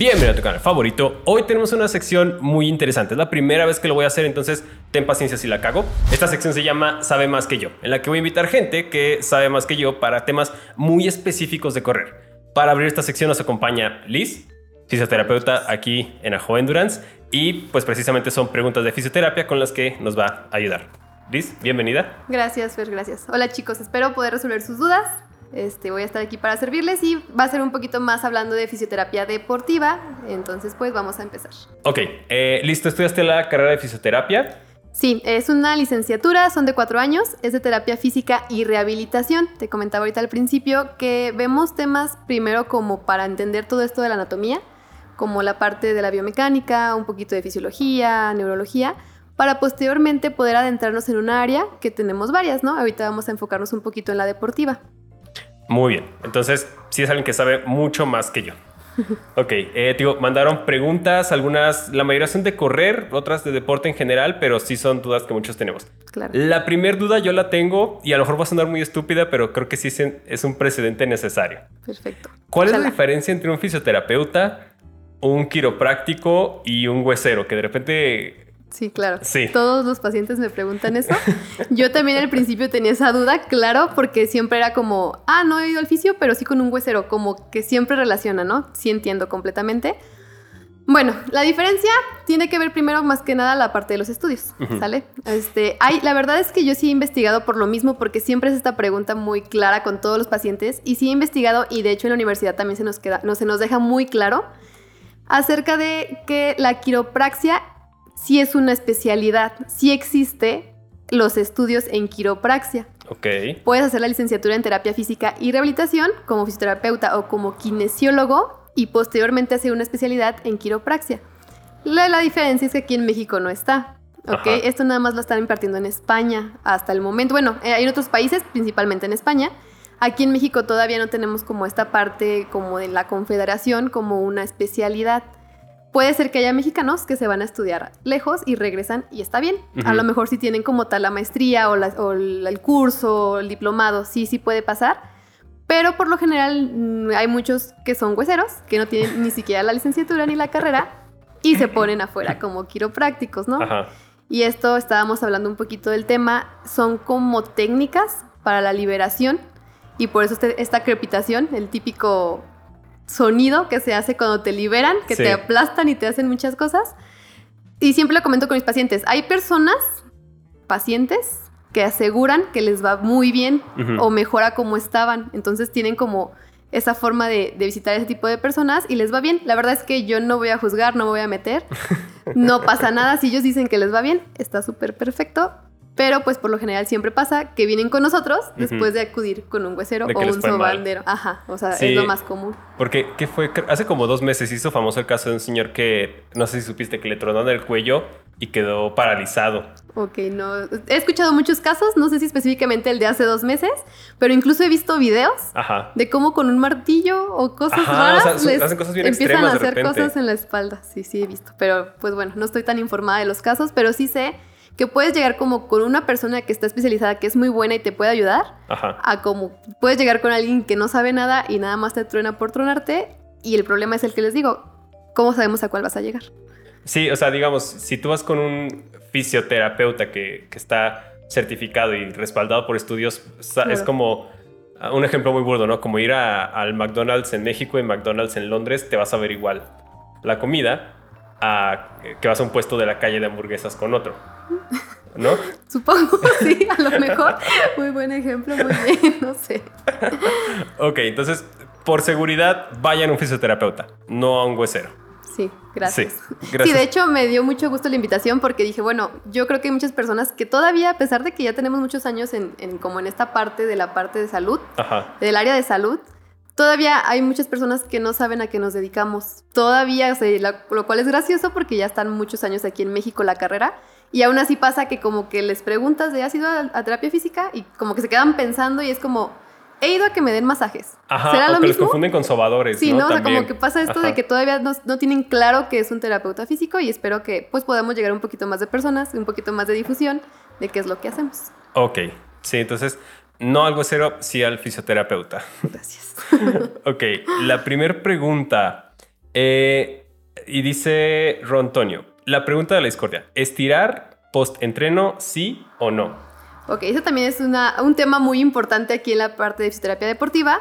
Bienvenido a tu canal favorito. Hoy tenemos una sección muy interesante. Es la primera vez que lo voy a hacer, entonces ten paciencia si la cago. Esta sección se llama Sabe más que yo, en la que voy a invitar gente que sabe más que yo para temas muy específicos de correr. Para abrir esta sección nos acompaña Liz, fisioterapeuta aquí en Ajo Endurance, y pues precisamente son preguntas de fisioterapia con las que nos va a ayudar. Liz, bienvenida. Gracias, Fer, gracias. Hola chicos, espero poder resolver sus dudas. Este, voy a estar aquí para servirles y va a ser un poquito más hablando de fisioterapia deportiva. Entonces, pues vamos a empezar. Ok, eh, listo, estudiaste la carrera de fisioterapia. Sí, es una licenciatura, son de cuatro años, es de terapia física y rehabilitación. Te comentaba ahorita al principio que vemos temas primero como para entender todo esto de la anatomía, como la parte de la biomecánica, un poquito de fisiología, neurología, para posteriormente poder adentrarnos en un área que tenemos varias, ¿no? Ahorita vamos a enfocarnos un poquito en la deportiva. Muy bien. Entonces, sí es alguien que sabe mucho más que yo. Ok, eh, digo, mandaron preguntas, algunas, la mayoría son de correr, otras de deporte en general, pero sí son dudas que muchos tenemos. Claro. La primera duda yo la tengo y a lo mejor va a sonar muy estúpida, pero creo que sí es un precedente necesario. Perfecto. ¿Cuál es la diferencia entre un fisioterapeuta, un quiropráctico y un huesero? Que de repente Sí, claro. Todos los pacientes me preguntan eso. Yo también al principio tenía esa duda, claro, porque siempre era como, ah, no he ido al fisio, pero sí con un huesero, como que siempre relaciona, ¿no? Sí entiendo completamente. Bueno, la diferencia tiene que ver primero más que nada la parte de los estudios, ¿sale? Este, hay, la verdad es que yo sí he investigado por lo mismo, porque siempre es esta pregunta muy clara con todos los pacientes, y sí he investigado, y de hecho en la universidad también se nos, queda, no, se nos deja muy claro acerca de que la quiropraxia si es una especialidad, si existe los estudios en quiropraxia. Ok. Puedes hacer la licenciatura en terapia física y rehabilitación como fisioterapeuta o como kinesiólogo y posteriormente hacer una especialidad en quiropraxia. La, diferencia es que aquí en México no está. ¿ok? Esto nada más lo están impartiendo en España hasta el momento. Bueno, eh, hay en otros países, principalmente en España. Aquí en México todavía no tenemos como esta parte como de la confederación como una especialidad. Puede ser que haya mexicanos que se van a estudiar lejos y regresan y está bien. A lo mejor si tienen como tal la maestría o, el curso, o el diplomado, sí, sí puede pasar. Pero por lo general mm, hay muchos que son hueseros, que no tienen ni siquiera la licenciatura ni la carrera y se ponen afuera como quiroprácticos, ¿no? Y esto estábamos hablando un poquito del tema, son como técnicas para la liberación y por eso este, esta crepitación, el típico sonido que se hace cuando te liberan, que te aplastan y te hacen muchas cosas. Y siempre lo comento con mis pacientes. Hay personas, pacientes, que aseguran que les va muy bien o mejora como estaban. Entonces tienen como esa forma de, de, visitar ese tipo de personas y les va bien. La verdad es que yo no voy a juzgar, no me voy a meter. No pasa nada si ellos dicen que les va bien. Está súper perfecto. Pero pues por lo general siempre pasa que vienen con nosotros después de acudir con un huesero o un sobandero. Ajá, o sea, es lo más común. Porque, ¿qué fue? Hace como dos meses hizo famoso el caso de un señor que, no sé si supiste, que le tronaron el cuello y quedó paralizado. Ok, no. He escuchado muchos casos, no sé si específicamente el de hace dos meses, pero incluso he visto videos de cómo con un martillo o cosas raras les hacen cosas bien empiezan a hacer cosas en la espalda. Sí, sí, he visto. Pero pues bueno, no estoy tan informada de los casos, pero sí sé que puedes llegar como con una persona que está especializada, que es muy buena y te puede ayudar, a como puedes llegar con alguien que no sabe nada y nada más te truena por tronarte. Y el problema es el que les digo, ¿cómo sabemos a cuál vas a llegar? Sí, o sea, digamos, si tú vas con un fisioterapeuta que, está certificado y respaldado por estudios, es como ah, un ejemplo muy burdo, ¿no? Como ir al McDonald's en México y McDonald's en Londres, te vas a ver igual la comida a que vas a un puesto de la calle de hamburguesas con otro. ¿No? Supongo, sí, a lo mejor. Muy buen ejemplo, muy bien, no sé. ok, entonces, por seguridad, vayan a un fisioterapeuta, no a un huesero. Sí, gracias. Sí, gracias. Sí, de hecho me dio mucho gusto la invitación porque dije, bueno, yo creo que hay muchas personas que todavía, a pesar de que ya tenemos muchos años en, como en esta parte de la parte de salud, del área de salud, todavía hay muchas personas que no saben a qué nos dedicamos. Todavía, o sea, lo cual es gracioso porque ya están muchos años aquí en México la carrera y aún así pasa que como que les preguntas de, ¿has ido a, terapia física? Y como que se quedan pensando y es como, he ido a que me den masajes. Ajá, ¿Será lo mismo? les confunden con sobadores, Sí, ¿no? O sea, como que pasa esto de que todavía no, no, tienen claro que es un terapeuta físico y espero que pues podamos llegar a un poquito más de personas, un poquito más de difusión de qué es lo que hacemos. Ok, sí, entonces no algo cero, sí al fisioterapeuta. Gracias. ok, la primera pregunta Eh, y dice Rontonio, la pregunta de la discordia, ¿estirar post-entreno sí o no? Ok, eso también es una, un tema muy importante aquí en la parte de fisioterapia deportiva,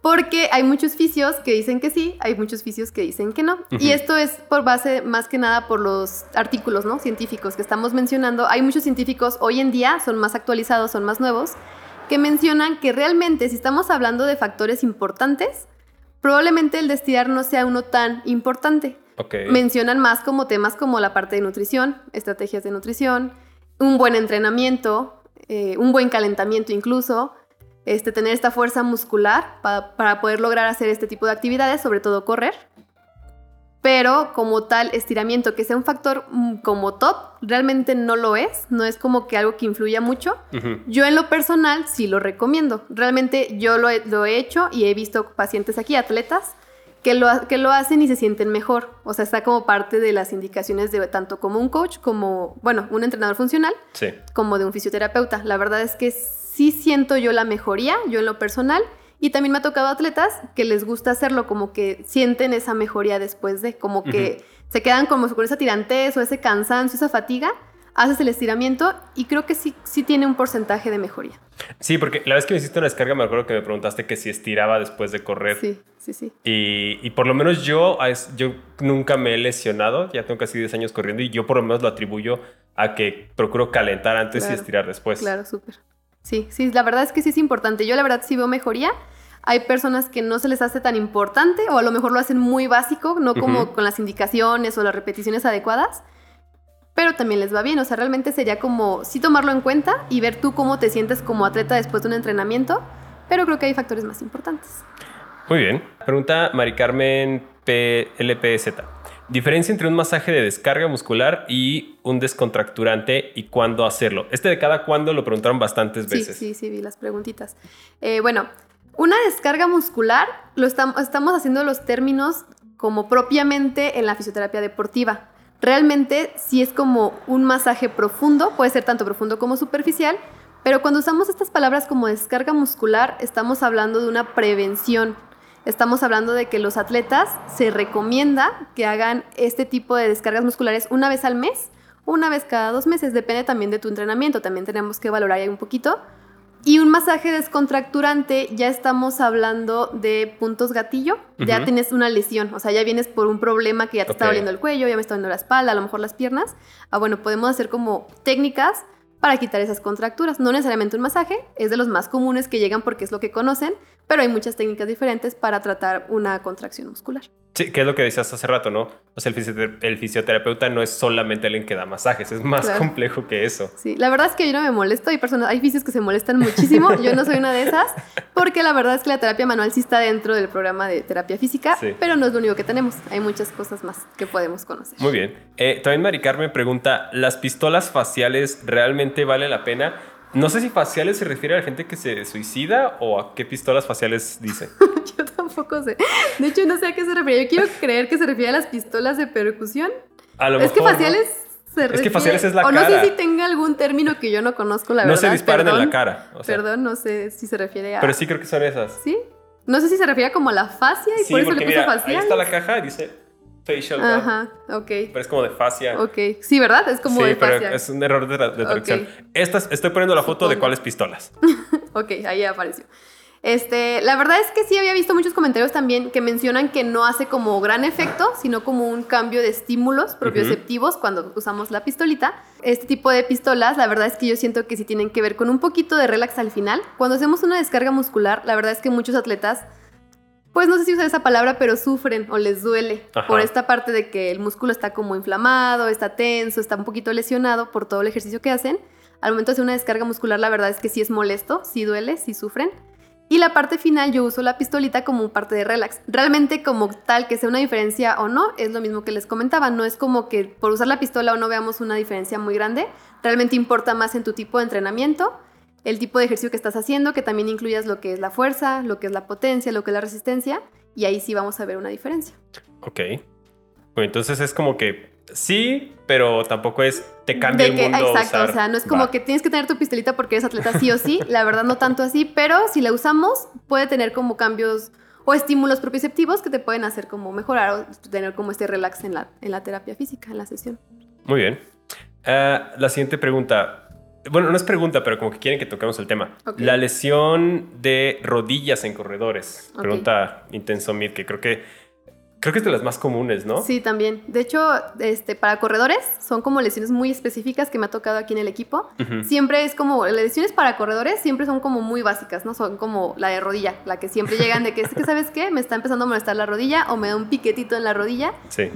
porque hay muchos fisios que dicen que sí, hay muchos fisios que dicen que no. Y esto es por base más que nada por los artículos ¿no? científicos que estamos mencionando. Hay muchos científicos hoy en día, son más actualizados, son más nuevos, que mencionan que realmente si estamos hablando de factores importantes, probablemente el de estirar no sea uno tan importante. Mencionan más como temas como la parte de nutrición, estrategias de nutrición, un buen entrenamiento, eh, un buen calentamiento incluso, este, tener esta fuerza muscular para poder lograr hacer este tipo de actividades, sobre todo correr. Pero como tal estiramiento que sea un factor mm, como top, realmente no lo es, no es como que algo que influya mucho. Yo en lo personal sí lo recomiendo. Realmente yo lo he, hecho y he visto pacientes aquí, atletas, que lo, que lo hacen y se sienten mejor. O sea, está como parte de las indicaciones de tanto como un coach, como, bueno, un entrenador funcional, como de un fisioterapeuta. La verdad es que sí siento yo la mejoría, yo en lo personal, y también me ha tocado atletas que les gusta hacerlo, como que sienten esa mejoría después de, como que se quedan como con esa tirantez o ese cansancio, esa fatiga, haces el estiramiento y creo que sí, sí tiene un porcentaje de mejoría. Sí, porque la vez que me hiciste una descarga me acuerdo que me preguntaste que si estiraba después de correr. Sí, sí, sí. Y, y por lo menos yo, yo nunca me he lesionado, ya tengo casi 10 años corriendo y yo por lo menos lo atribuyo a que procuro calentar antes y estirar después. Claro, súper. Sí, sí, la verdad es que sí es importante. Yo la verdad sí veo mejoría. Hay personas que no se les hace tan importante o a lo mejor lo hacen muy básico, no como con las indicaciones o las repeticiones adecuadas, pero también les va bien. O sea, realmente sería como sí tomarlo en cuenta y ver tú cómo te sientes como atleta después de un entrenamiento, pero creo que hay factores más importantes. Muy bien. Pregunta Mari Carmen PLPZ. Diferencia entre un masaje de descarga muscular y un descontracturante y cuándo hacerlo. Este de cada cuándo lo preguntaron bastantes veces. Sí, sí, sí, vi las preguntitas. Eh, bueno, una descarga muscular lo estamos, haciendo los términos como propiamente en la fisioterapia deportiva. Realmente sí es como un masaje profundo, puede ser tanto profundo como superficial, pero cuando usamos estas palabras como descarga muscular, estamos hablando de una prevención Estamos hablando de que los atletas se recomienda que hagan este tipo de descargas musculares una vez al mes, una vez cada dos meses, depende también de tu entrenamiento, también tenemos que valorar ahí un poquito. Y un masaje descontracturante, ya estamos hablando de puntos gatillo, ya tienes una lesión, o sea, ya vienes por un problema que ya te está doliendo el cuello, ya me está doliendo la espalda, a lo mejor las piernas. Ah, bueno, podemos hacer como técnicas para quitar esas contracturas. No necesariamente un masaje, es de los más comunes que llegan porque es lo que conocen, pero hay muchas técnicas diferentes para tratar una contracción muscular. Sí, que es lo que decías hace rato, ¿no? O sea, el, fisioterapeuta no es solamente alguien que da masajes, es más complejo que eso. Sí, la verdad es que yo no me molesto, hay personas, hay fisios que se molestan muchísimo, yo no soy una de esas, porque la verdad es que la terapia manual sí está dentro del programa de terapia física, pero no es lo único que tenemos, hay muchas cosas más que podemos conocer. Muy bien. Eh, también Mari Carmen pregunta, ¿las pistolas faciales realmente vale la pena? No sé si faciales se refiere a la gente que se suicida o a qué pistolas faciales dice. Yo tampoco sé. De hecho, no sé a qué se refiere. Yo quiero creer que se refiere a las pistolas de percusión. A lo es que faciales se refiere. Es que faciales es la o cara. O no sé si tenga algún término que yo no conozco, la verdad. No se disparan en la cara. Perdón, no sé si se refiere a. Pero sí creo que son esas. Sí. No sé si se refiere como a la fascia y por eso le puso facial. Ahí está la caja y dice facial Ajá, ok. Pero es como de fascia. Ok. Sí, ¿verdad? Es como de fascia. Pero es un error de, traducción. Estas, estoy poniendo la foto de cuáles pistolas. ok, ahí apareció. Este, la verdad es que sí había visto muchos comentarios también que mencionan que no hace como gran efecto, sino como un cambio de estímulos propioceptivos cuando usamos la pistolita. Este tipo de pistolas, la verdad es que yo siento que sí tienen que ver con un poquito de relax al final. Cuando hacemos una descarga muscular, la verdad es que muchos atletas pues no sé si usar esa palabra, pero sufren o les duele por esta parte de que el músculo está como inflamado, está tenso, está un poquito lesionado por todo el ejercicio que hacen. Al momento de hacer una descarga muscular, la verdad es que sí es molesto, sí duele, sí sufren. Y la parte final yo uso la pistolita como parte de relax. Realmente como tal que sea una diferencia o no, es lo mismo que les comentaba. No es como que por usar la pistola o no veamos una diferencia muy grande. Realmente importa más en tu tipo de entrenamiento el tipo de ejercicio que estás haciendo, que también incluyas lo que es la fuerza, lo que es la potencia, lo que es la resistencia, y ahí sí vamos a ver una diferencia. Ok. Bueno, entonces es como que sí, pero tampoco es te cambia el mundo. Exacto, o sea, no es como que tienes que tener tu pistolita porque eres atleta sí o sí, la verdad no tanto así, pero si la usamos puede tener como cambios o estímulos propioceptivos que te pueden hacer como mejorar o tener como este relax en la, en la terapia física, en la sesión. Muy bien. Ah, la siguiente pregunta. Bueno, no es pregunta, pero como que quieren que toquemos el tema. La lesión de rodillas en corredores. Pregunta Intensomir, que creo que creo que es de las más comunes, ¿no? Sí, también. De hecho, este, para corredores son como lesiones muy específicas que me ha tocado aquí en el equipo. Siempre es como, las lesiones para corredores siempre son como muy básicas, ¿no? Son como la de rodilla, la que siempre llegan de que ¿sabes qué? Me está empezando a molestar la rodilla o me da un piquetito en la rodilla. Sí.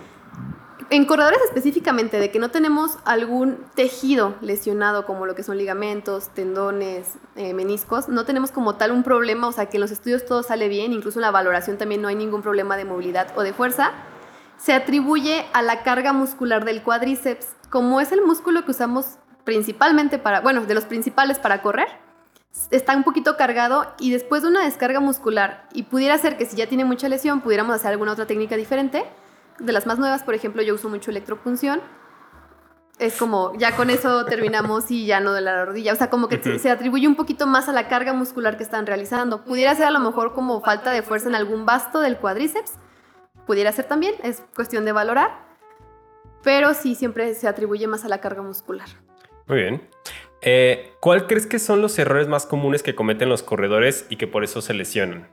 En corredores específicamente, de que no tenemos algún tejido lesionado, como lo que son ligamentos, tendones, eh, meniscos, no tenemos como tal un problema, o sea, que en los estudios todo sale bien, incluso en la valoración también no hay ningún problema de movilidad o de fuerza, se atribuye a la carga muscular del cuádriceps, como es el músculo que usamos principalmente para, bueno, de los principales para correr, está un poquito cargado y después de una descarga muscular, y pudiera ser que si ya tiene mucha lesión, pudiéramos hacer alguna otra técnica diferente, de las más nuevas, por ejemplo, yo uso mucho electropunción. Es como, ya con eso terminamos y ya no de la rodilla. O sea, como que se atribuye un poquito más a la carga muscular que están realizando. Pudiera ser a lo mejor como falta de fuerza en algún vasto del cuádriceps. Pudiera ser también, es cuestión de valorar. Pero sí, siempre se atribuye más a la carga muscular. Muy bien. Eh, ¿Cuál crees que son los errores más comunes que cometen los corredores y que por eso se lesionan?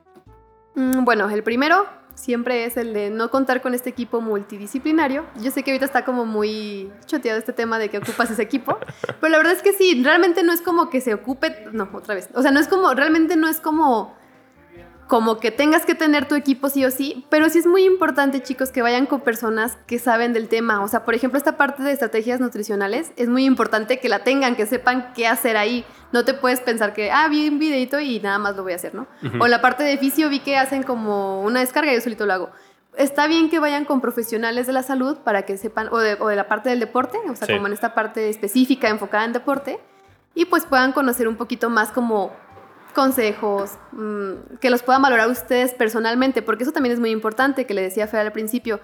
Mm, Bueno, el primero siempre es el de no contar con este equipo multidisciplinario. Yo sé que ahorita está como muy choteado este tema de que ocupas ese equipo, pero la verdad es que sí, realmente no es como que se ocupe, no, otra vez, o sea, no es como, realmente no es como como que tengas que tener tu equipo sí o sí, pero sí es muy importante, chicos, que vayan con personas que saben del tema. O sea, por ejemplo, esta parte de estrategias nutricionales es muy importante que la tengan, que sepan qué hacer ahí. No te puedes pensar que, ah, vi un videito y nada más lo voy a hacer, ¿no? O la parte de fisio vi que hacen como una descarga y yo solito lo hago. Está bien que vayan con profesionales de la salud para que sepan, o de, o de la parte del deporte, o sea, Sí. como en esta parte específica enfocada en deporte, y pues puedan conocer un poquito más como consejos, mm, que los puedan valorar ustedes personalmente, porque eso también es muy importante, que le decía Fer al principio.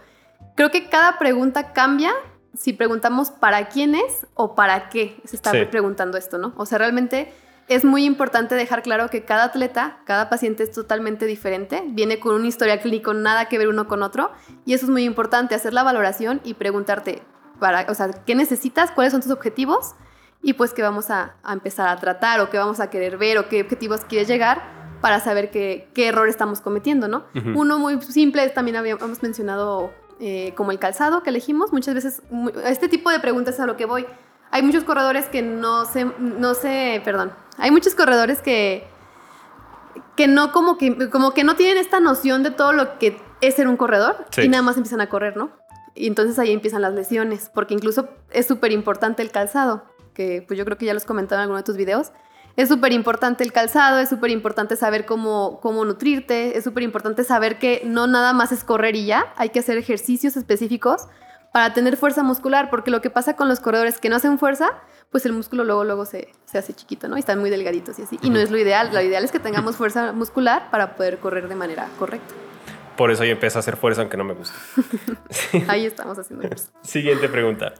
Creo que cada pregunta cambia si preguntamos para quién es o para qué se está Sí. preguntando esto, ¿no? O sea, realmente es muy importante dejar claro que cada atleta, cada paciente es totalmente diferente, viene con un historial clínico nada que ver uno con otro, y eso es muy importante, hacer la valoración y preguntarte, para, o sea, ¿qué necesitas? ¿Cuáles son tus objetivos? Y pues que vamos a, a empezar a tratar o que vamos a querer ver o qué objetivos quieres llegar para saber qué, qué error estamos cometiendo, ¿no? Uno muy simple, también habíamos mencionado eh, como el calzado que elegimos, muchas veces, este tipo de preguntas a lo que voy. Hay muchos corredores que no se, no se, perdón, hay muchos corredores que, que no como que, como que no tienen esta noción de todo lo que es ser un corredor Sí. y nada más empiezan a correr, ¿no? Y entonces ahí empiezan las lesiones, porque incluso es súper importante el calzado, que pues yo creo que ya los comentaba en alguno de tus videos. Es súper importante el calzado, es súper importante saber cómo, cómo nutrirte, es súper importante saber que no nada más es correr y ya, hay que hacer ejercicios específicos para tener fuerza muscular, porque lo que pasa con los corredores que no hacen fuerza, pues el músculo luego, luego se, se hace chiquito, ¿no? Y están muy delgaditos y así. Y no es lo ideal, lo ideal es que tengamos fuerza muscular para poder correr de manera correcta. Por eso yo empecé a hacer fuerza aunque no me gusta. Ahí estamos haciendo eso. Siguiente pregunta.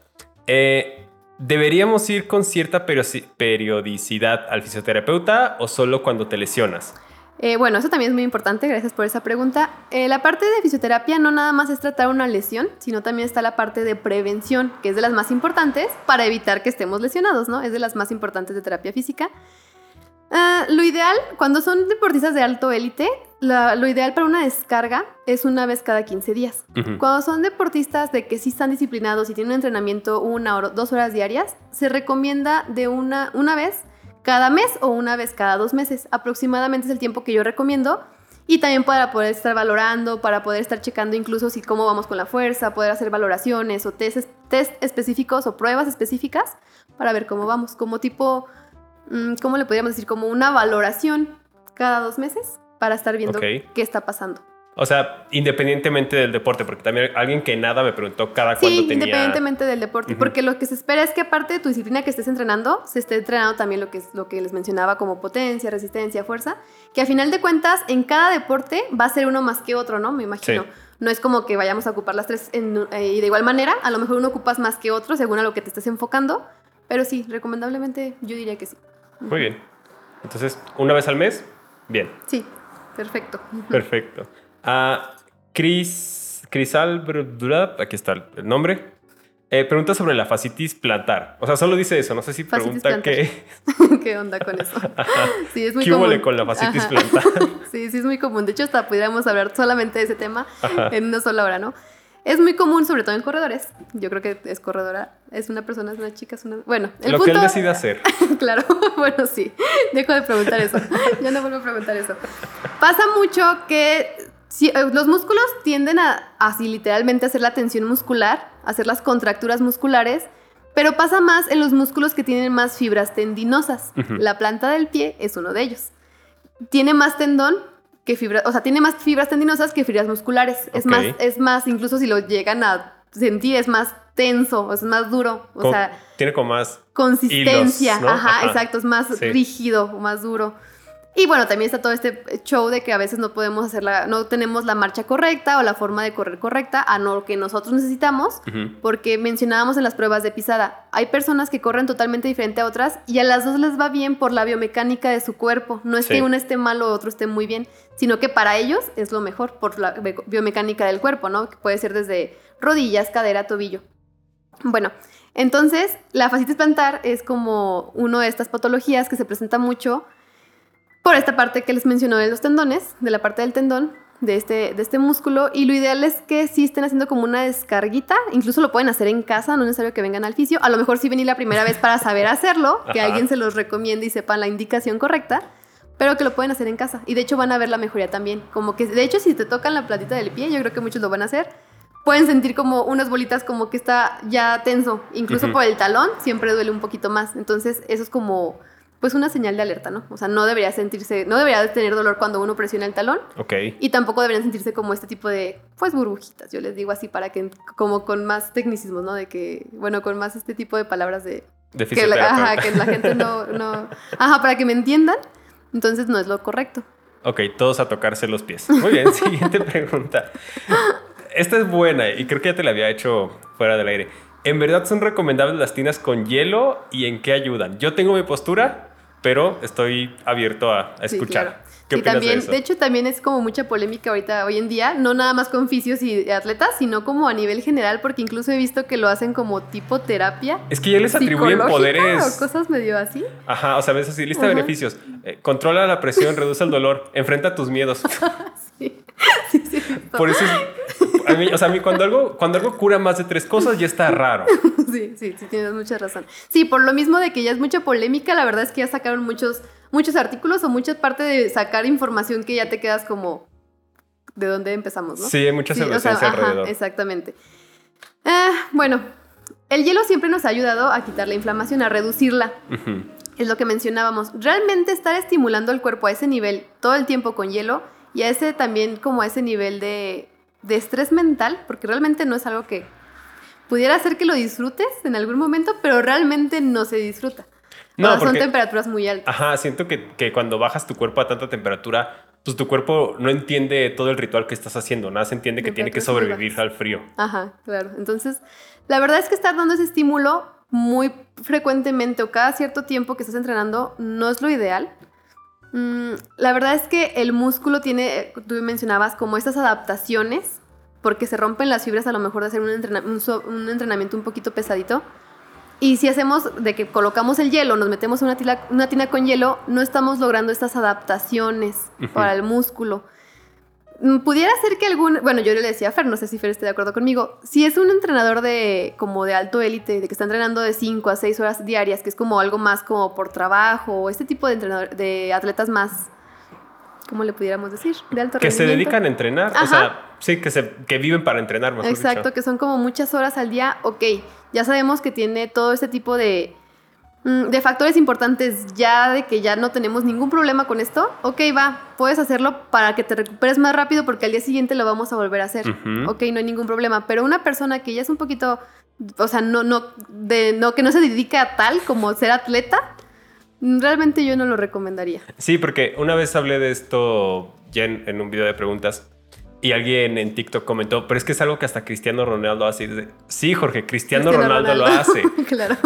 Eh, ¿Deberíamos ir con cierta periodicidad al fisioterapeuta o solo cuando te lesionas? Eh, bueno, eso también es muy importante, gracias por esa pregunta. Eh, la parte de fisioterapia no nada más es tratar una lesión, sino también está la parte de prevención, que es de las más importantes para evitar que estemos lesionados, ¿no? Es de las más importantes de terapia física. Ah, lo ideal, cuando son deportistas de alto élite, la- lo ideal para una descarga es una vez cada 15 días. Cuando son deportistas de que sí están disciplinados y tienen un entrenamiento una o dos horas diarias, se recomienda de una, una vez cada mes o una vez cada dos meses. Aproximadamente es el tiempo que yo recomiendo. Y también para poder estar valorando, para poder estar checando incluso si cómo vamos con la fuerza, poder hacer valoraciones o test, test específicos o pruebas específicas para ver cómo vamos. Como tipo, mm, ¿cómo le podríamos decir? Como una valoración cada dos meses para estar viendo Ok. qué está pasando. O sea, independientemente del deporte, porque también alguien que nada me preguntó cada Sí, cuándo tenía... independientemente del deporte, Ujú. porque lo que se espera es que aparte de tu disciplina que estés entrenando, se esté entrenando también lo que, es, lo que les mencionaba como potencia, resistencia, fuerza, que a final de cuentas en cada deporte va a ser uno más que otro, ¿no? Me imagino. Sí. No es como que vayamos a ocupar las tres en- eh, y de igual manera, a lo mejor uno ocupas más que otro según a lo que te estés enfocando, pero sí, recomendablemente yo diría que sí. Muy bien. Entonces, una vez al mes, bien. Sí, perfecto. Perfecto. A Chris, Chris Albert, aquí está el nombre. Eh, pregunta sobre la fascitis plantar. O sea, solo dice eso. No sé si pregunta qué. ¿Qué onda con eso? Sí, es muy ¿Qué común. con la fascitis plantar? sí, sí, es muy común. De hecho, hasta pudiéramos hablar solamente de ese tema en una sola hora, ¿no? Es muy común, sobre todo en corredores. Yo creo que es corredora. Es una persona, es una chica, es una. Bueno, el Lo que él decide hacer. claro, bueno, sí. Dejo de preguntar eso. ya no vuelvo a preguntar eso. Pasa mucho que eh, los músculos tienden a así literalmente hacer la tensión muscular, hacer las contracturas musculares, pero pasa más en los músculos que tienen más fibras tendinosas. La planta del pie es uno de ellos. Tiene más tendón que fibras, o sea, tiene más fibras tendinosas que fibras musculares. Es más, es más, incluso si lo llegan a sentir, es más tenso, es más duro. O sea, tiene como más consistencia. Ajá, exacto, es más rígido, más duro. Y bueno, también está todo este show de que a veces no podemos hacer la, no tenemos la marcha correcta o la forma de correr correcta a lo que nosotros necesitamos, porque mencionábamos en las pruebas de pisada, hay personas que corren totalmente diferente a otras y a las dos les va bien por la biomecánica de su cuerpo. No es que uno esté mal o otro esté muy bien, sino que para ellos es lo mejor por la biomecánica del cuerpo, ¿no? Que puede ser desde rodillas, cadera, tobillo. Bueno, entonces la fascitis plantar es como una de estas patologías que se presenta mucho por esta parte que les mencionó de los tendones, de la parte del tendón, de este, de este músculo. Y lo ideal es que sí estén haciendo como una descarguita. Incluso lo pueden hacer en casa, no es necesario que vengan al fisio. A lo mejor sí venir la primera vez para saber hacerlo, que alguien se los recomiende y sepan la indicación correcta. Pero que lo pueden hacer en casa. Y de hecho van a ver la mejoría también. Como que, de hecho, si te tocan la platita del pie, yo creo que muchos lo van a hacer. Pueden sentir como unas bolitas como que está ya tenso. Incluso por el talón siempre duele un poquito más. Entonces, eso es como pues una señal de alerta, ¿no? O sea, no debería sentirse, no debería tener dolor cuando uno presiona el talón. Ok. Y tampoco deberían sentirse como este tipo de, pues, burbujitas, yo les digo así para que, como con más tecnicismos, ¿no? De que, bueno, con más este tipo de palabras de... De que la, ajá, que la gente no, no... Ajá, para que me entiendan, entonces no es lo correcto. Ok, todos a tocarse los pies. Muy bien, siguiente pregunta. Esta es buena y creo que ya te la había hecho fuera del aire. ¿En verdad son recomendables las tinas con hielo y en qué ayudan? Yo tengo mi postura, pero estoy abierto a, escuchar. ¿Qué opinas también, de, eso? de hecho, también es como mucha polémica ahorita, hoy en día, no nada más con fisios y atletas, sino como a nivel general, porque incluso he visto que lo hacen como tipo terapia. Es que ya les atribuyen poderes. O cosas medio así. Ajá, o sea, ves así, lista de beneficios. Eh, controla la presión, reduce el dolor, enfrenta tus miedos. sí. sí, sí. Por eso a mí, o sea, a mí cuando algo, cuando algo cura más de tres cosas ya está raro. Sí, sí, sí, tienes mucha razón. Sí, por lo mismo de que ya es mucha polémica, la verdad es que ya sacaron muchos, muchos artículos o mucha parte de sacar información que ya te quedas como de dónde empezamos, ¿no? Sí, hay mucha sí, alrededor. exactamente. Ah, bueno, el hielo siempre nos ha ayudado a quitar la inflamación, a reducirla. Es lo que mencionábamos. Realmente estar estimulando el cuerpo a ese nivel todo el tiempo con hielo y a ese también como a ese nivel de de estrés mental, porque realmente no es algo que pudiera hacer que lo disfrutes en algún momento, pero realmente no se disfruta. No, son temperaturas muy altas. Ajá, siento que, cuando bajas tu cuerpo a tanta temperatura, pues tu cuerpo no entiende todo el ritual que estás haciendo, nada se entiende que tiene que sobrevivir al frío. Ajá, claro. Entonces, la verdad es que estar dando ese estímulo muy frecuentemente o cada cierto tiempo que estás entrenando no es lo ideal. Mm, la verdad es que el músculo tiene, tú mencionabas, como estas adaptaciones, porque se rompen las fibras a lo mejor de hacer un, entrenamiento un poquito pesadito. Y si hacemos de que colocamos el hielo, nos metemos una, una tina con hielo, no estamos logrando estas adaptaciones para el músculo. Mm, pudiera ser que algún, bueno, yo le decía a Fer, no sé si Fer esté de acuerdo conmigo, si es un entrenador de como de alto élite, de que está entrenando de 5 a 6 horas diarias, que es como algo más como por trabajo, o este tipo de entrenador, de atletas más, ¿cómo le pudiéramos decir? De alto Que se dedican a entrenar, o sea, sí, que, se, que viven para entrenar, mejor Exacto, que son como muchas horas al día, ok, ya sabemos que tiene todo este tipo de Mm, de factores importantes ya de que ya no tenemos ningún problema con esto, ok, va, puedes hacerlo para que te recuperes más rápido porque al día siguiente lo vamos a volver a hacer. Ok, no hay ningún problema. Pero una persona que ya es un poquito, o sea, no, no, de, no, que no se dedica a tal como ser atleta, realmente yo no lo recomendaría. Sí, porque una vez hablé de esto ya en, un video de preguntas Y alguien en TikTok comentó, pero es que es algo que hasta Cristiano Ronaldo hace. Y dice, sí, Jorge, Cristiano, Ronaldo, lo hace. claro.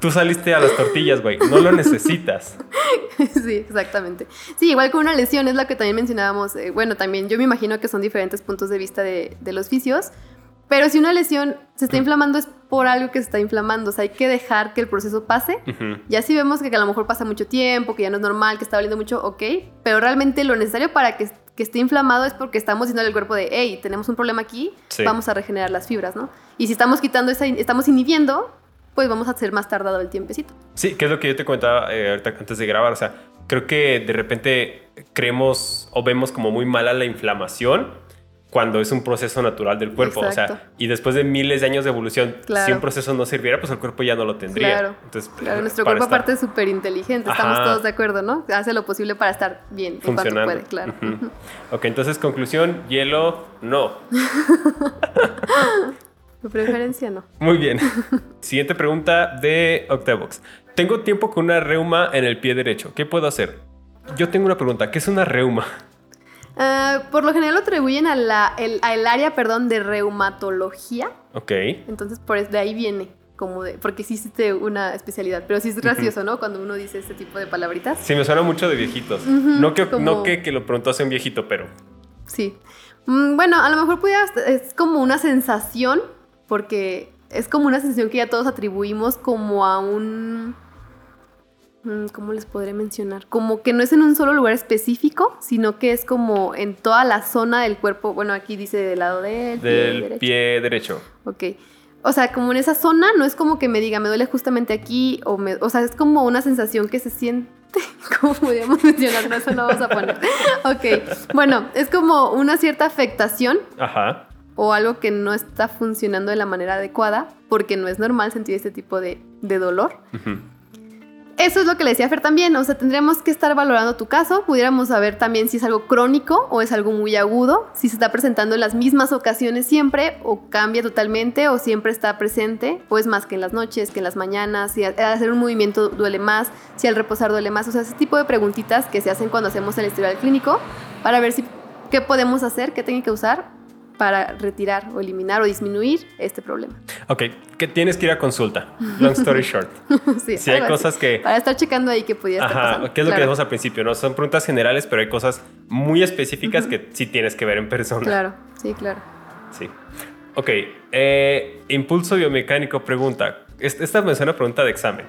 Tú saliste a las tortillas, güey. No lo necesitas. sí, exactamente. Sí, igual con una lesión es la que también mencionábamos. eh, bueno, también yo me imagino que son diferentes puntos de vista de, de los fisios. Pero si una lesión se está inflamando es por algo que se está inflamando. O sea, hay que dejar que el proceso pase. Ujú. Ya si vemos que a lo mejor pasa mucho tiempo, que ya no es normal, que está doliendo mucho, ok. Pero realmente lo necesario para que, que esté inflamado es porque estamos diciendo al cuerpo de, hey, tenemos un problema aquí, Sí. vamos a regenerar las fibras, ¿no? Y si estamos quitando esa, estamos inhibiendo, pues vamos a hacer más tardado el tiempecito. Sí, que es lo que yo te comentaba eh, ahorita antes de grabar. O sea, creo que de repente creemos o vemos como muy mala la inflamación cuando es un proceso natural del cuerpo. O sea, y después de miles de años de evolución, Claro. si un proceso no sirviera, pues el cuerpo ya no lo tendría. Claro. Entonces, Claro, nuestro cuerpo estar aparte es súper inteligente, estamos todos de acuerdo, ¿no? Hace lo posible para estar bien en cuanto funcionando. puede, claro. Ujú. Ok, entonces conclusión, hielo, no. De preferencia no. Muy bien. Siguiente pregunta de Octavox. Tengo tiempo con una reuma en el pie derecho. ¿Qué puedo hacer? Yo tengo una pregunta. ¿Qué es una reuma? Ah, por lo general lo atribuyen a la, el, al área, perdón, de reumatología. Ok. Entonces, por de ahí viene, como de, porque sí hiciste una especialidad, pero sí es gracioso, ¿no? Cuando uno dice este tipo de palabritas. Sí, me suena mucho de viejitos. No que, como- no que, que lo preguntó hace un viejito, pero... Sí. Mm, bueno, a lo mejor pudiera, es como una sensación, porque es como una sensación que ya todos atribuimos como a un... ¿Cómo les podré mencionar? Como que no es en un solo lugar específico, sino que es como en toda la zona del cuerpo. Bueno, aquí dice del lado del pie Del derecho. pie derecho. Ok. O sea, como en esa zona, no es como que me diga, me duele justamente aquí, o, me, o sea, es como una sensación que se siente. ¿Cómo podríamos mencionar? No, eso no vamos a poner. Ok. Bueno, es como una cierta afectación Ajá. o algo que no está funcionando de la manera adecuada, porque no es normal sentir este tipo de, de dolor. Ujú. Eso es lo que le decía Fer también, o sea, tendríamos que estar valorando tu caso, pudiéramos saber también si es algo crónico o es algo muy agudo, si se está presentando en las mismas ocasiones siempre o cambia totalmente o siempre está presente o es más que en las noches, que en las mañanas, si hacer un movimiento duele más, si al reposar duele más, o sea, ese tipo de preguntitas que se hacen cuando hacemos el historial clínico para ver si qué podemos hacer, qué técnica usar para retirar o eliminar o disminuir este problema. Ok, que tienes que ir a consulta. Long story short. sí, Si hay algo así. cosas que... Para estar checando ahí que estar Ajá, pasando. que es lo que Claro. decimos al principio, ¿no? Son preguntas generales, pero hay cosas muy específicas que sí tienes que ver en persona. Claro, sí, claro. Sí. Ok, eh, Impulso Biomecánico pregunta, es- esta es una pregunta de examen.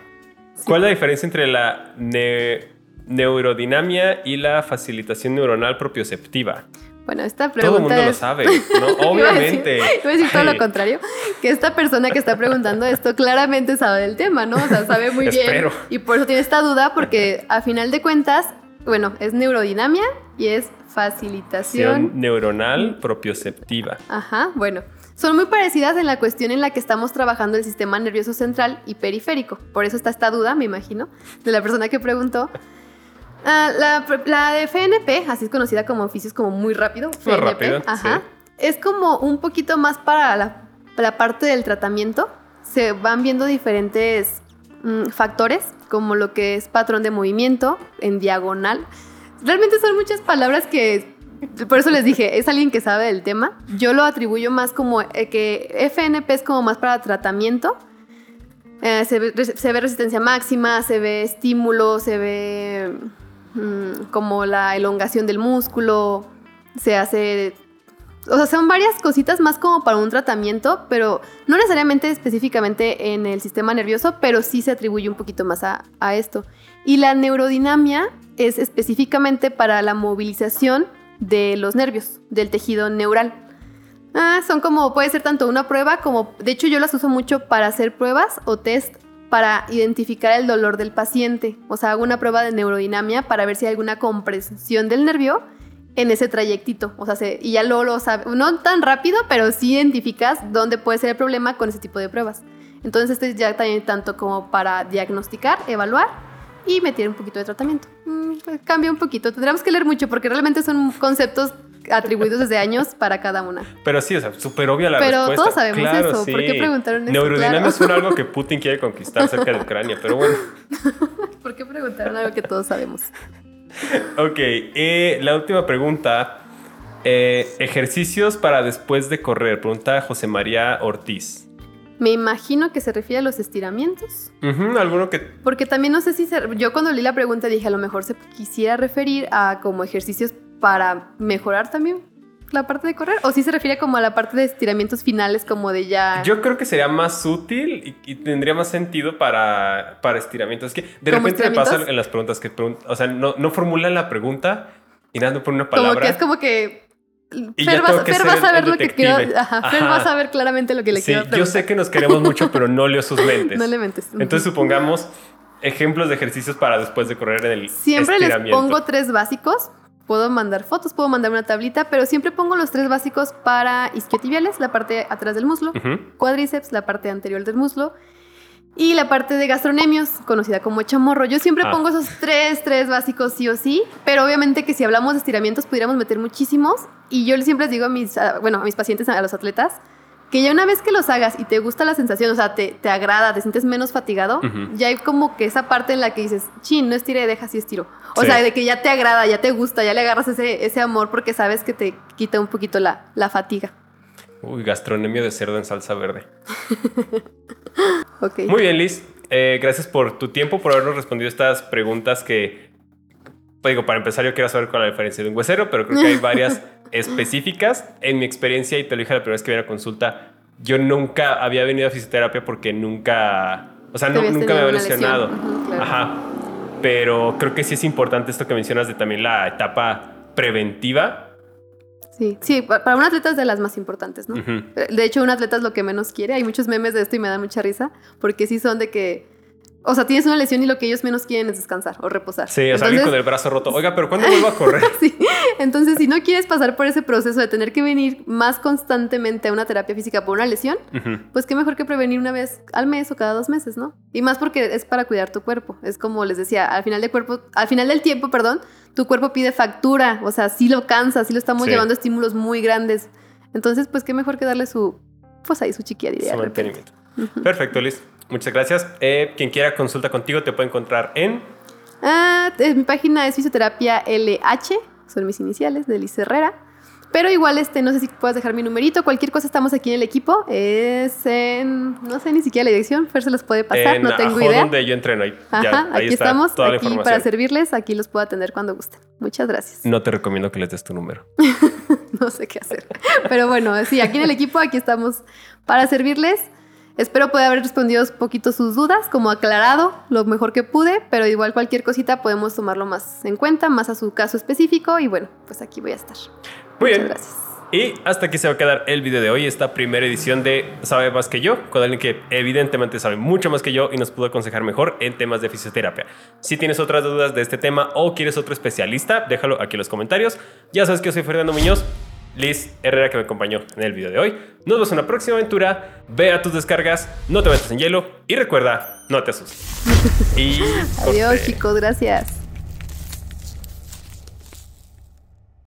¿Cuál es la diferencia entre la ne- neurodinamia y la facilitación neuronal propioceptiva? Bueno, esta Todo el pregunta mundo lo es... sabe, ¿no? Obviamente. Iba a decir todo lo contrario, que esta persona que está preguntando esto claramente sabe del tema, ¿no? O sea, sabe muy bien. Espero. Y por eso tiene esta duda, porque a final de cuentas, bueno, es neurodinamia y es facilitación. Facilitación neuronal propioceptiva. Ajá, bueno. Son muy parecidas en la cuestión en la que estamos trabajando el sistema nervioso central y periférico. Por eso está esta duda, me imagino, de la persona que preguntó. Ah, la, la de FNP, así es conocida como oficios como muy rápido. FNP, rápido, ajá. sí. Es como un poquito más para la, la parte del tratamiento. Se van viendo diferentes mm, factores, como lo que es patrón de movimiento en diagonal. Realmente son muchas palabras que por eso les dije, es alguien que sabe del tema. Yo lo atribuyo más como eh, que FNP es como más para tratamiento. Eh, se, ve, se ve resistencia máxima, se ve estímulo, se ve como la elongación del músculo, se hace... O sea, son varias cositas más como para un tratamiento, pero no necesariamente específicamente en el sistema nervioso, pero sí se atribuye un poquito más a, a esto. Y la neurodinamia es específicamente para la movilización de los nervios, del tejido neural. Ah, son como, puede ser tanto una prueba como, de hecho yo las uso mucho para hacer pruebas o test para identificar el dolor del paciente. O sea, hago una prueba de neurodinamia para ver si hay alguna compresión del nervio en ese trayectito. O sea, se- y ya lo sabes, no tan rápido, pero sí identificas dónde puede ser el problema con ese tipo de pruebas. Entonces, este es ya también tanto como para diagnosticar, evaluar y meter un poquito de tratamiento. Mm, pues cambia un poquito. Tendremos que leer mucho porque realmente son conceptos atribuidos desde años para cada una. Pero sí, o sea, súper obvia la Pero respuesta. todos sabemos Claro, eso. ¿Por qué preguntaron eso? Neurodinamia Claro. suena algo que Putin quiere conquistar cerca de Ucrania, pero bueno. ¿Por qué preguntaron algo que todos sabemos? Ok, eh, la última pregunta Eh, ejercicios para después de correr, pregunta José María Ortiz. Me imagino que se refiere a los estiramientos. Ujú, ¿Alguno que Porque también no sé si se- yo cuando leí la pregunta dije a lo mejor se quisiera referir a como ejercicios para mejorar también la parte de correr o si se refiere como a la parte de estiramientos finales como de ya Yo creo que sería más útil y, y tendría más sentido para, para estiramientos. Es que de ¿Como repente me pasa en las preguntas que pregun- o sea, no, no formulan la pregunta y nada, no ponen una como palabra. que es como que Y Fer, que Fer va a saber el lo que quiero ajá, Fer Ajá. va a saber claramente lo que le Sí, quiero yo preguntar. sé que nos queremos mucho, pero no leo sus mentes. no le mentes Entonces supongamos ejemplos de ejercicios para después de correr en el Siempre les pongo tres básicos. Puedo mandar fotos, puedo mandar una tablita, pero siempre pongo los tres básicos para isquiotibiales, la parte atrás del muslo, Ujú. cuádriceps, la parte anterior del muslo, y la parte de gastronemios, conocida como chamorro. Yo siempre Ah. pongo esos tres, tres básicos sí o sí, pero obviamente que si hablamos de estiramientos pudiéramos meter muchísimos, y yo siempre les digo a mis, bueno, a mis pacientes, a los atletas, que ya una vez que los hagas y te gusta la sensación, o sea, te, te agrada, te sientes menos fatigado, ya hay como que esa parte en la que dices, chin, no estiré, deja así estiro. O Sí. sea, de que ya te agrada, ya te gusta, ya le agarras ese, ese amor porque sabes que te quita un poquito la, la fatiga. Uy, gastronomía de cerdo en salsa verde. Ok. Muy bien, Liz. Eh, gracias por tu tiempo, por habernos respondido estas preguntas que, pues digo, para empezar yo quiero saber cuál es la diferencia de un huesero, pero creo que hay varias específicas. En mi experiencia, y te lo dije la primera vez que vine a consulta, yo nunca había venido a fisioterapia porque nunca, o sea, no- nunca me había lesión. lesionado. Ujú, claro. Ajá. Pero creo que sí es importante esto que mencionas de también la etapa preventiva. Sí, sí, pa- para un atleta es de las más importantes, ¿no? De hecho, un atleta es lo que menos quiere. Hay muchos memes de esto y me da mucha risa, porque sí son de que, o sea, tienes una lesión y lo que ellos menos quieren es descansar o reposar. Sí, o sea, alguien Entonces- con el brazo roto. Oiga, pero ¿cuándo vuelvo a correr? Sí, entonces si no quieres pasar por ese proceso de tener que venir más constantemente a una terapia física por una lesión, pues qué mejor que prevenir una vez al mes o cada dos meses, ¿no? Y más porque es para cuidar tu cuerpo. Es como les decía, al final de cuerpo, al final del tiempo, perdón, tu cuerpo pide factura, o sea, sí lo cansa, sí lo estamos Sí. llevando a estímulos muy grandes. Entonces, pues qué mejor que darle su, pues ahí su chiquiadilla. Su de. Perfecto, Liz. Muchas gracias. Eh, quien quiera consulta contigo te puede encontrar en... Ah, mi página es fisioterapia LH, son mis iniciales, de Liz Herrera. Pero igual, este, no sé si puedes dejar mi numerito, cualquier cosa estamos aquí en el equipo. Es en, no sé ni siquiera la dirección, Fer se los puede pasar, en no tengo Ajo, idea. donde yo entreno. Ahí, Ajá, ya, ahí aquí está estamos, toda aquí para servirles, aquí los puedo atender cuando gusten. Muchas gracias. No te recomiendo que les des tu número. No sé qué hacer. Pero bueno, sí, aquí en el equipo, aquí estamos para servirles. Espero poder haber respondido un poquito sus dudas, como aclarado lo mejor que pude, pero igual cualquier cosita podemos tomarlo más en cuenta, más a su caso específico y bueno, pues aquí voy a estar. Muy Muchas bien. gracias. Y hasta aquí se va a quedar el video de hoy, esta primera edición de Sabe Más que Yo, con alguien que evidentemente sabe mucho más que yo y nos pudo aconsejar mejor en temas de fisioterapia. Si tienes otras dudas de este tema o quieres otro especialista, déjalo aquí en los comentarios. Ya sabes que yo soy Fernando Muñoz, Liz Herrera que me acompañó en el video de hoy. Nos vemos en una próxima aventura, ve a tus descargas, no te metas en hielo y recuerda, no te asustes. Y Adiós corte. chicos, gracias.